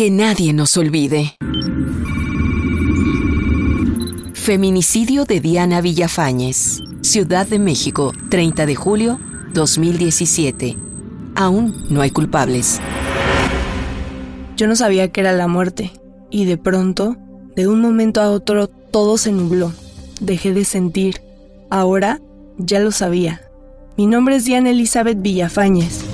Que nadie nos olvide. Feminicidio de Diana Villafañez, Ciudad de México, 30 de julio 2017. Aún no hay culpables. Yo no sabía que era la muerte, y de pronto, de un momento a otro, todo se nubló. Dejé de sentir. Ahora ya lo sabía. Mi nombre es Diana Elizabeth Villafañez.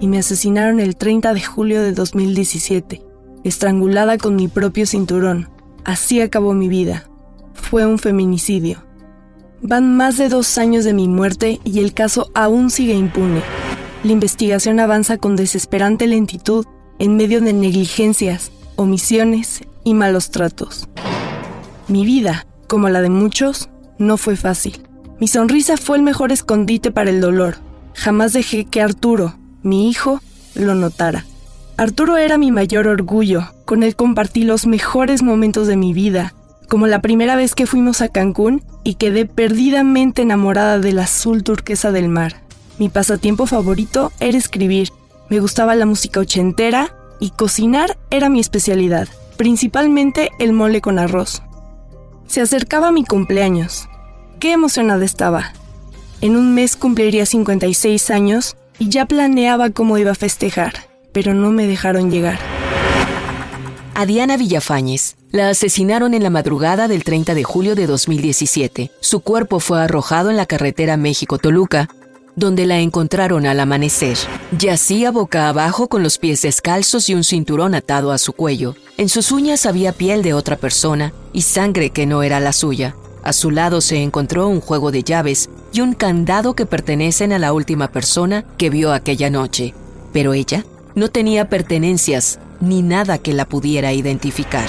Y me asesinaron el 30 de julio de 2017, estrangulada con mi propio cinturón. Así acabó mi vida. Fue un feminicidio. Van más de dos años de mi muerte y el caso aún sigue impune. La investigación avanza con desesperante lentitud en medio de negligencias, omisiones y malos tratos. Mi vida, como la de muchos, no fue fácil. Mi sonrisa fue el mejor escondite para el dolor. Jamás dejé que Arturo, mi hijo, lo notara. Arturo era mi mayor orgullo, con él compartí los mejores momentos de mi vida, como la primera vez que fuimos a Cancún y quedé perdidamente enamorada del azul turquesa del mar. Mi pasatiempo favorito era escribir, me gustaba la música ochentera y cocinar era mi especialidad, principalmente el mole con arroz. Se acercaba mi cumpleaños. Qué emocionada estaba. En un mes cumpliría 56 años y ya planeaba cómo iba a festejar pero no me dejaron llegar. A Diana Villafañez la asesinaron en la madrugada del 30 de julio de 2017. Su cuerpo fue arrojado en la carretera México-Toluca, donde la encontraron al amanecer. Yacía boca abajo con los pies descalzos y un cinturón atado a su cuello. En sus uñas había piel de otra persona y sangre que no era la suya. A su lado se encontró un juego de llaves y un candado que pertenecen a la última persona que vio aquella noche. Pero ella no tenía pertenencias ni nada que la pudiera identificar.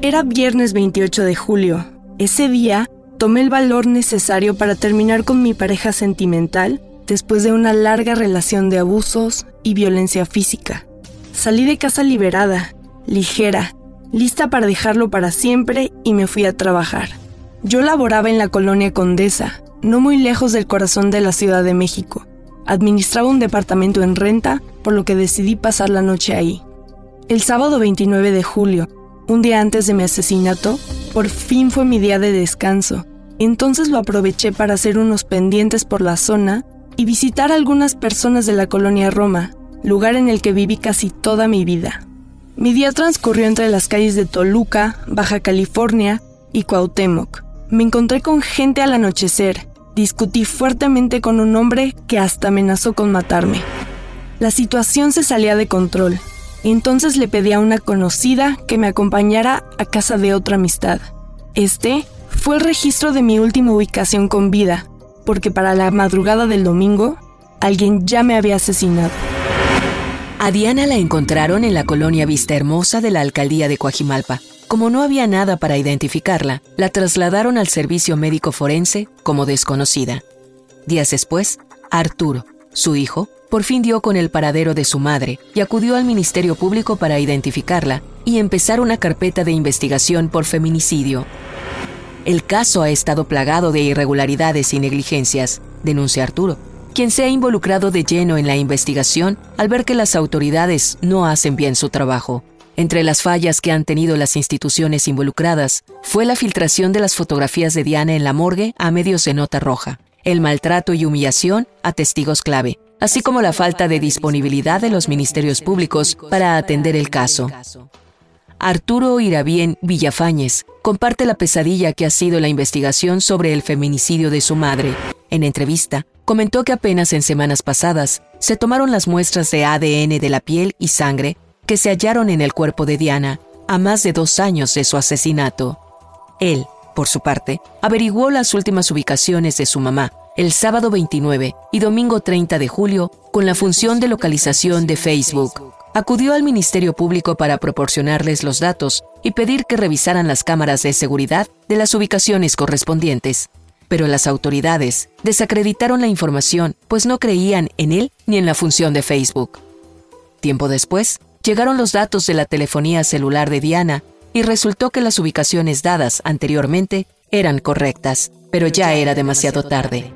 Era viernes 28 de julio. Ese día tomé el valor necesario para terminar con mi pareja sentimental después de una larga relación de abusos y violencia física. Salí de casa liberada, ligera, lista para dejarlo para siempre y me fui a trabajar. Yo laboraba en la colonia Condesa, no muy lejos del corazón de la Ciudad de México. Administraba un departamento en renta, por lo que decidí pasar la noche ahí. El sábado 29 de julio, un día antes de mi asesinato, por fin fue mi día de descanso. Entonces lo aproveché para hacer unos pendientes por la zona y visitar a algunas personas de la colonia Roma, lugar en el que viví casi toda mi vida. Mi día transcurrió entre las calles de Toluca, Baja California y Cuauhtémoc. Me encontré con gente al anochecer, discutí fuertemente con un hombre que hasta amenazó con matarme. La situación se salía de control. Entonces le pedí a una conocida que me acompañara a casa de otra amistad. Este fue el registro de mi última ubicación con vida, porque para la madrugada del domingo, alguien ya me había asesinado. A Diana la encontraron en la colonia Vista Hermosa de la alcaldía de Coajimalpa. Como no había nada para identificarla, la trasladaron al servicio médico forense como desconocida. Días después, Arturo, su hijo, por fin dio con el paradero de su madre y acudió al Ministerio Público para identificarla y empezar una carpeta de investigación por feminicidio. El caso ha estado plagado de irregularidades y negligencias, denuncia Arturo, quien se ha involucrado de lleno en la investigación al ver que las autoridades no hacen bien su trabajo. Entre las fallas que han tenido las instituciones involucradas fue la filtración de las fotografías de Diana en la morgue a medios de nota roja, el maltrato y humillación a testigos clave, así como la falta de disponibilidad de los ministerios públicos para atender el caso. Arturo Irabien Villafañez comparte la pesadilla que ha sido la investigación sobre el feminicidio de su madre. En entrevista, comentó que apenas en semanas pasadas se tomaron las muestras de ADN de la piel y sangre que se hallaron en el cuerpo de Diana a más de dos años de su asesinato. Él, por su parte, averiguó las últimas ubicaciones de su mamá el sábado 29 y domingo 30 de julio con la función de localización de Facebook. Acudió al Ministerio Público para proporcionarles los datos y pedir que revisaran las cámaras de seguridad de las ubicaciones correspondientes. Pero las autoridades desacreditaron la información, pues no creían en él ni en la función de Facebook. Tiempo después, llegaron los datos de la telefonía celular de Diana y resultó que las ubicaciones dadas anteriormente eran correctas, pero ya era demasiado tarde.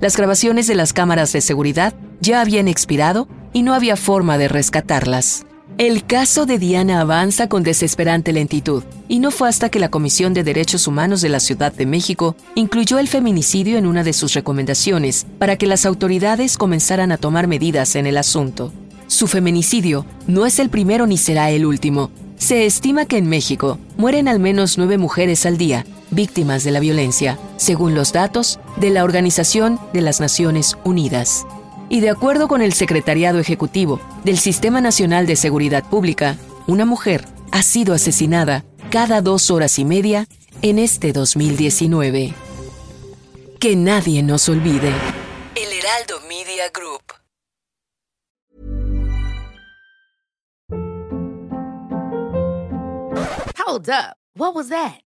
Las grabaciones de las cámaras de seguridad ya habían expirado y no había forma de rescatarlas. El caso de Diana avanza con desesperante lentitud, y no fue hasta que la Comisión de Derechos Humanos de la Ciudad de México incluyó el feminicidio en una de sus recomendaciones para que las autoridades comenzaran a tomar medidas en el asunto. Su feminicidio no es el primero ni será el último. Se estima que en México mueren al menos nueve mujeres al día víctimas de la violencia, según los datos de la Organización de las Naciones Unidas. Y de acuerdo con el Secretariado Ejecutivo del Sistema Nacional de Seguridad Pública, una mujer ha sido asesinada cada dos horas y media en este 2019. Que nadie nos olvide. El Heraldo Media Group. Hold up. What was that?